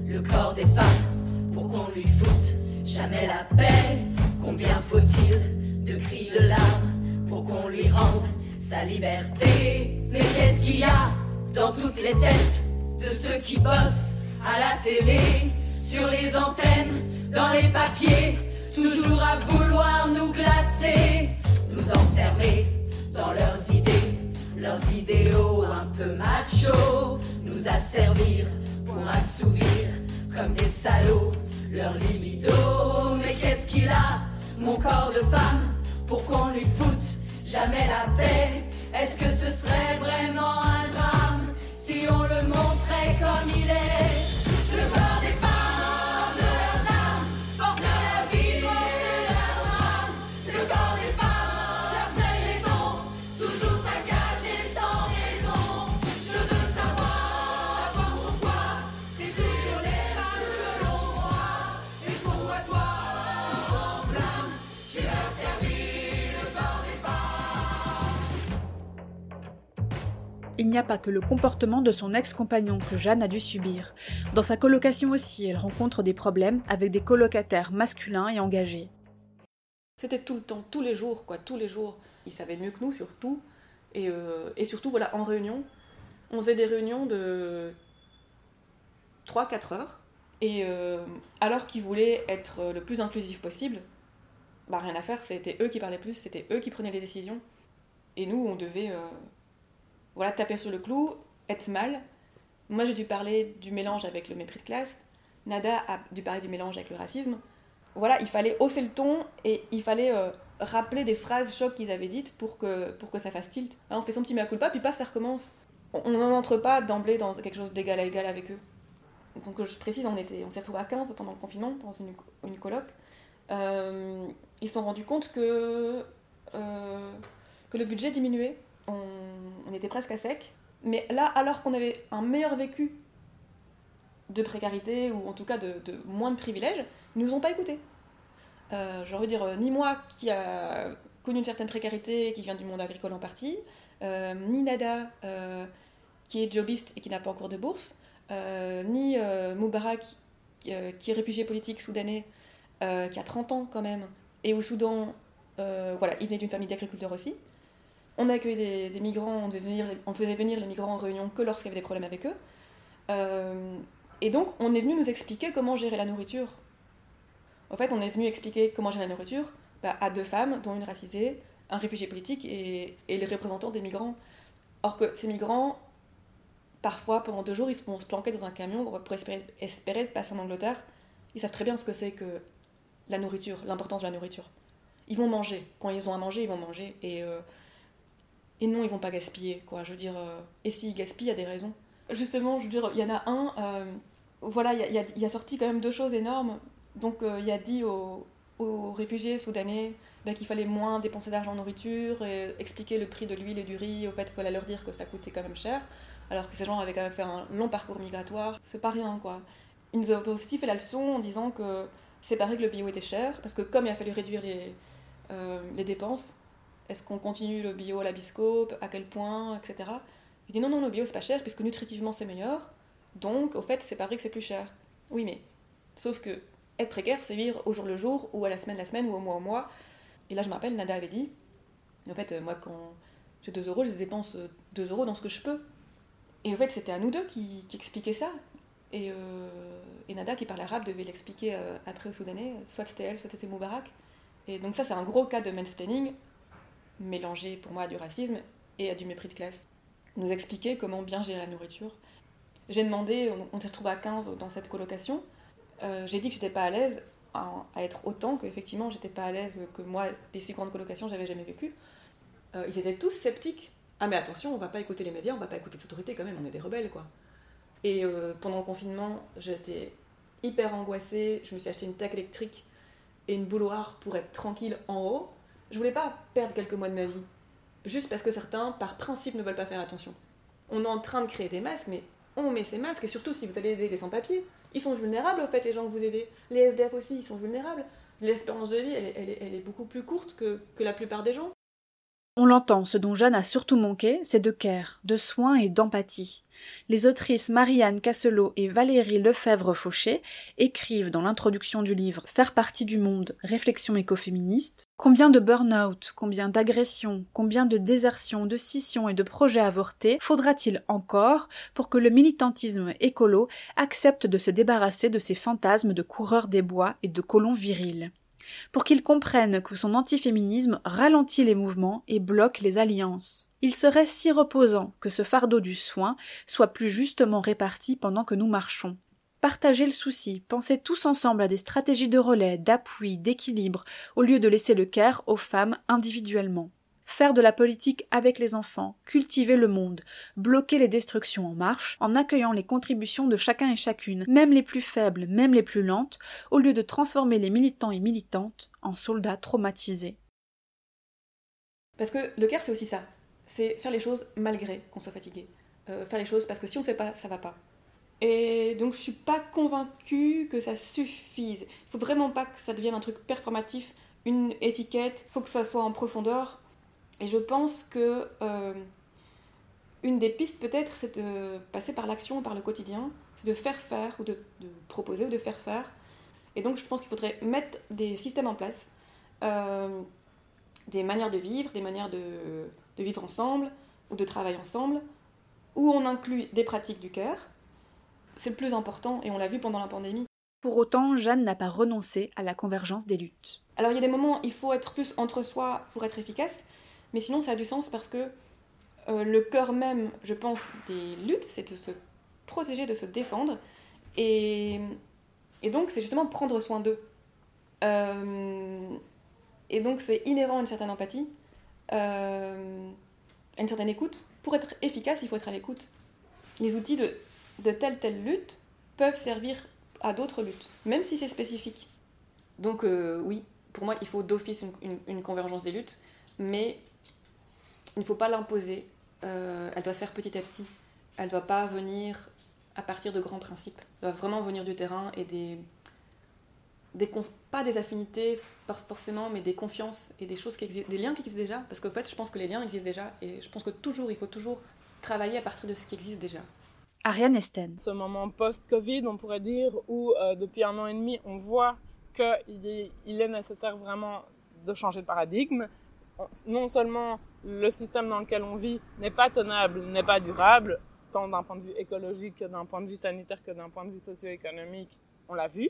le corps des femmes, pour qu'on lui foute jamais la paix Combien faut-il de cris de larmes pour qu'on lui rende sa liberté? Mais qu'est-ce qu'il y a dans toutes les têtes de ceux qui bossent? À la télé, sur les antennes, dans les papiers, toujours à vouloir nous glacer, nous enfermer dans leurs idées, leurs idéaux un peu machos, nous asservir pour assouvir comme des salauds leur libido. Mais qu'est-ce qu'il a, mon corps de femme, pour qu'on lui foute jamais la paix? Est-ce que ce serait vraiment un drame si on le montrait comme il est? Il n'y a pas que le comportement de son ex-compagnon que Jeanne a dû subir. Dans sa colocation aussi, elle rencontre des problèmes avec des colocataires masculins et engagés. C'était tout le temps, tous les jours, quoi, tous les jours. Ils savaient mieux que nous, surtout. Et, euh, et surtout, voilà, en réunion, on faisait des réunions de 3-4 heures. Et euh, alors qu'ils voulaient être le plus inclusif possible, bah rien à faire, c'était eux qui parlaient plus, c'était eux qui prenaient les décisions. Et nous, on devait euh, voilà, taper sur le clou, être mal. Moi, j'ai dû parler du mélange avec le mépris de classe. Nada a dû parler du mélange avec le racisme. Voilà, il fallait hausser le ton et il fallait euh, rappeler des phrases chocs qu'ils avaient dites pour que, pour que ça fasse tilt. Alors, on fait son petit mea culpa, puis paf, ça recommence. On n'entre pas d'emblée dans quelque chose d'égal à égal avec eux. Donc, je précise, on, on s'est retrouvés à 15 pendant le confinement, dans une, une coloc. Euh, ils se sont rendus compte que, euh, que le budget diminuait. On, était presque à sec. Mais là, alors qu'on avait un meilleur vécu de précarité, ou en tout cas de, moins de privilèges, ils nous ont pas écoutés. Euh, J'ai envie de dire, euh, ni moi qui a connu une certaine précarité, qui vient du monde agricole en partie, euh, ni Nada qui est jobiste et qui n'a pas encore de bourse, ni Moubarak qui, qui, est réfugié politique soudanais, qui a 30 ans quand même, et au Soudan, voilà, il venait d'une famille d'agriculteurs aussi. On a accueilli des, des migrants, on, faisait venir les migrants en réunion que lorsqu'il y avait des problèmes avec eux. et donc, on est venu nous expliquer comment gérer la nourriture en fait, on est venu expliquer comment gérer la nourriture bah, à deux femmes, dont une racisée, un réfugié politique et, les représentants des migrants. Or que ces migrants, parfois, pendant deux jours, ils vont se planquer dans un camion pour espérer, passer en Angleterre. Ils savent très bien ce que c'est que la nourriture, l'importance de la nourriture. Ils vont manger. Quand ils ont à manger, ils vont manger. Et, euh, et non, ils vont pas gaspiller, quoi. Je veux dire, euh, et s'ils gaspillent, il y a des raisons. Justement, je veux dire, il y en a un, euh, voilà, il y a, y sorti quand même deux choses énormes. Donc euh, il a dit aux, réfugiés soudanais ben, qu'il fallait moins dépenser d'argent en nourriture et expliquer le prix de l'huile et du riz. Au fait, il fallait leur dire que ça coûtait quand même cher, alors que ces gens avaient quand même fait un long parcours migratoire. C'est pas rien, quoi. Ils nous ont aussi fait la leçon en disant que c'est pareil que le bio était cher, parce que comme il a fallu réduire les, euh, les dépenses, Est-ce qu'on continue le bio à la biscope À quel point Etc. Je dis non, non, le bio c'est pas cher puisque nutritivement c'est meilleur. Donc, au fait, c'est pas vrai que c'est plus cher. Oui, mais sauf que être précaire, c'est vivre au jour le jour, ou à la semaine la semaine, ou au mois au mois. Et là, je me rappelle, Nada avait dit, en fait, euh, moi, quand j'ai 2 euros, je dépense 2 euros dans ce que je peux. Et en fait, c'était à nous deux qui, qui expliquaient ça. Et, euh, et, Nada, qui parle arabe, devait l'expliquer euh, après aux Soudanais. Soit c'était elle, soit c'était Moubarak. Et donc ça, c'est un gros cas de mansplaining, mélangé pour moi à du racisme et à du mépris de classe. Nous expliquer comment bien gérer la nourriture. J'ai demandé, on, s'est retrouvé à 15 dans cette colocation, euh, j'ai dit que j'étais pas à l'aise à, être autant, qu'effectivement j'étais pas à l'aise, que moi, les six grandes colocations, j'avais jamais vécu. Euh, ils étaient tous sceptiques. Ah mais attention, on va pas écouter les médias, on va pas écouter les autorités quand même, on est des rebelles quoi. Et euh, pendant le confinement, j'étais hyper angoissée, je me suis acheté une taque électrique et une bouloire pour être tranquille en haut. Je voulais pas perdre quelques mois de ma vie, juste parce que certains, par principe, ne veulent pas faire attention. On est en train de créer des masques, mais on met ces masques, et surtout si vous allez aider les sans-papiers, ils sont vulnérables, au fait, les gens que vous aidez. Les SDF aussi, ils sont vulnérables. L'espérance de vie, elle, est beaucoup plus courte que, que la plupart des gens. On l'entend, ce dont Jeanne a surtout manqué, c'est de care, de soins et d'empathie. Les autrices Marianne Casselot et Valérie Lefebvre-Fauché écrivent dans l'introduction du livre Faire partie du monde, réflexion écoféministe, combien de burn-out, combien d'agressions, combien de désertions, de scissions et de projets avortés faudra-t-il encore pour que le militantisme écolo accepte de se débarrasser de ces fantasmes de coureurs des bois et de colons virils? Pour qu'il comprenne que son antiféminisme ralentit les mouvements et bloque les alliances. Il serait si reposant que ce fardeau du soin soit plus justement réparti pendant que nous marchons. Partagez le souci, pensez tous ensemble à des stratégies de relais, d'appui, d'équilibre, au lieu de laisser le care aux femmes individuellement faire de la politique avec les enfants, cultiver le monde, bloquer les destructions en marche, en accueillant les contributions de chacun et chacune, même les plus faibles, même les plus lentes, au lieu de transformer les militants et militantes en soldats traumatisés. Parce que le care, c'est aussi ça. C'est faire les choses malgré qu'on soit fatigué. Euh, faire les choses parce que si on fait pas, ça va pas. Et donc je suis pas convaincue que ça suffise. Il faut vraiment pas que ça devienne un truc performatif, une étiquette. Il faut que ça soit en profondeur. Et je pense que euh, une des pistes peut-être, c'est de passer par l'action, par le quotidien, c'est de faire faire ou de, proposer ou de faire faire. Et donc je pense qu'il faudrait mettre des systèmes en place, euh, des manières de vivre, des manières de, de, vivre ensemble ou de travailler ensemble, où on inclut des pratiques du cœur. C'est le plus important et on l'a vu pendant la pandémie. Pour autant, Jeanne n'a pas renoncé à la convergence des luttes. Alors il y a des moments où il faut être plus entre soi pour être efficace, mais sinon, ça a du sens parce que euh, le cœur même, je pense, des luttes, c'est de se protéger, de se défendre. Et, et donc, c'est justement prendre soin d'eux. Euh, et donc, c'est inhérent à une certaine empathie, euh, à une certaine écoute. Pour être efficace, il faut être à l'écoute. Les outils de, de telle, telle lutte peuvent servir à d'autres luttes, même si c'est spécifique. Donc, euh, oui, pour moi, il faut d'office une, convergence des luttes, mais il ne faut pas l'imposer. Euh, elle doit se faire petit à petit. Elle ne doit pas venir à partir de grands principes. Elle doit vraiment venir du terrain et des, des pas des affinités forcément, mais des confiances et des choses qui existent, des liens qui existent déjà. Parce qu'en fait, je pense que les liens existent déjà et je pense que toujours, il faut toujours travailler à partir de ce qui existe déjà. Ariane Esten. Ce moment post-Covid, on pourrait dire, où euh, depuis un an et demi, on voit qu'il est, il est nécessaire vraiment de changer de paradigme, non seulement le système dans lequel on vit n'est pas tenable, n'est pas durable, tant d'un point de vue écologique que d'un point de vue sanitaire que d'un point de vue socio-économique, on l'a vu.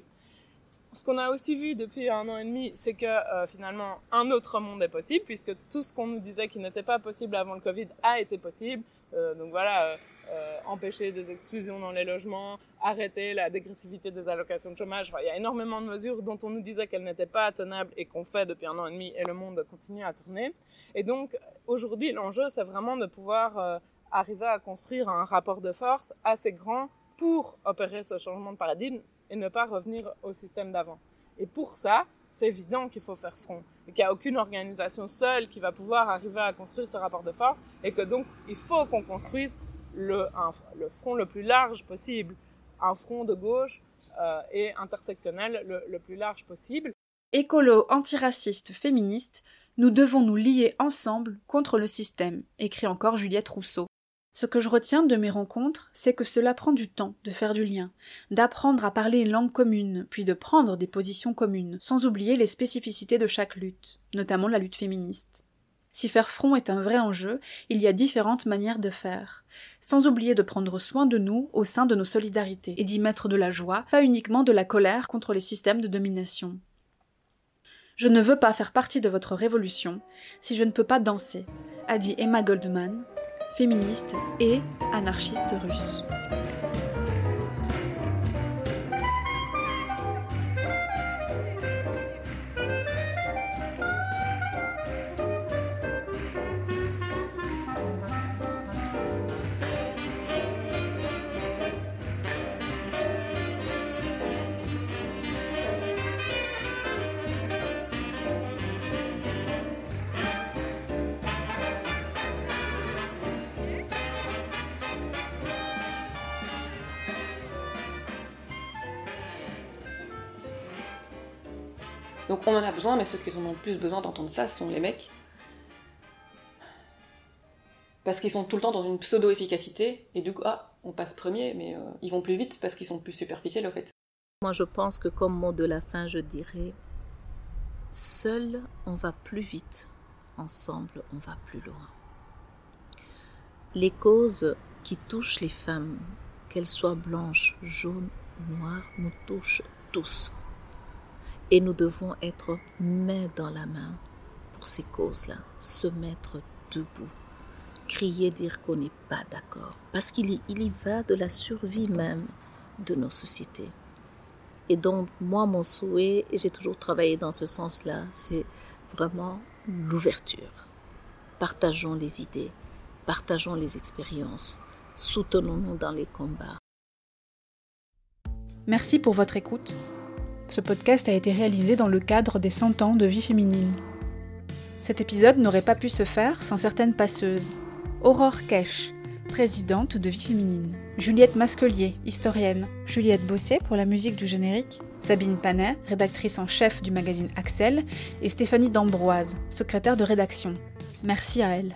Ce qu'on a aussi vu depuis un an et demi, c'est que euh, finalement un autre monde est possible, puisque tout ce qu'on nous disait qui n'était pas possible avant le Covid a été possible. Euh, donc voilà, euh, empêcher des exclusions dans les logements, arrêter la dégressivité des allocations de chômage. Il y a énormément de mesures dont on nous disait qu'elles n'étaient pas tenables et qu'on fait depuis un an et demi et le monde continue à tourner. Et donc aujourd'hui, l'enjeu, c'est vraiment de pouvoir euh, arriver à construire un rapport de force assez grand pour opérer ce changement de paradigme et ne pas revenir au système d'avant. Et pour ça, c'est évident qu'il faut faire front et qu'il n'y a aucune organisation seule qui va pouvoir arriver à construire ce rapport de force et que donc il faut qu'on construise le, front le plus large possible, un front de gauche euh, et intersectionnel le plus large possible. Écolo, antiraciste, féministe, Nous devons nous lier ensemble contre le système, écrit encore Juliette Rousseau. Ce que je retiens de mes rencontres, c'est que cela prend du temps de faire du lien, d'apprendre à parler une langue commune, puis de prendre des positions communes, sans oublier les spécificités de chaque lutte, notamment la lutte féministe. Si faire front est un vrai enjeu, il y a différentes manières de faire, sans oublier de prendre soin de nous au sein de nos solidarités, et d'y mettre de la joie, pas uniquement de la colère contre les systèmes de domination. Je ne veux pas faire partie de votre révolution si je ne peux pas danser, a dit Emma Goldman, féministe et anarchiste russe. Donc on en a besoin, mais ceux qui en ont le plus besoin d'entendre ça, ce sont les mecs. Parce qu'ils sont tout le temps dans une pseudo-efficacité, et du coup, ah, on passe premier, mais euh, ils vont plus vite parce qu'ils sont plus superficiels au fait. Moi je pense que comme mot de la fin, je dirais, seul on va plus vite, ensemble on va plus loin. Les causes qui touchent les femmes, qu'elles soient blanches, jaunes noires, nous touchent tous. Et nous devons être main dans la main pour ces causes-là, se mettre debout, crier, dire qu'on n'est pas d'accord, parce qu'il y, va de la survie même de nos sociétés. Et donc, moi, mon souhait, et j'ai toujours travaillé dans ce sens-là, c'est vraiment l'ouverture. Partageons les idées, partageons les expériences, soutenons-nous dans les combats. Merci pour votre écoute. Ce podcast a été réalisé dans le cadre des 100 ans de vie féminine. Cet épisode n'aurait pas pu se faire sans certaines passeuses. Aurore Kesch, présidente de Vie Féminine. Juliette Masquelier, historienne. Juliette Bosset pour la musique du générique. Sabine Panet, rédactrice en chef du magazine Axel. Et Stéphanie D'Ambroise, secrétaire de rédaction. Merci à elle.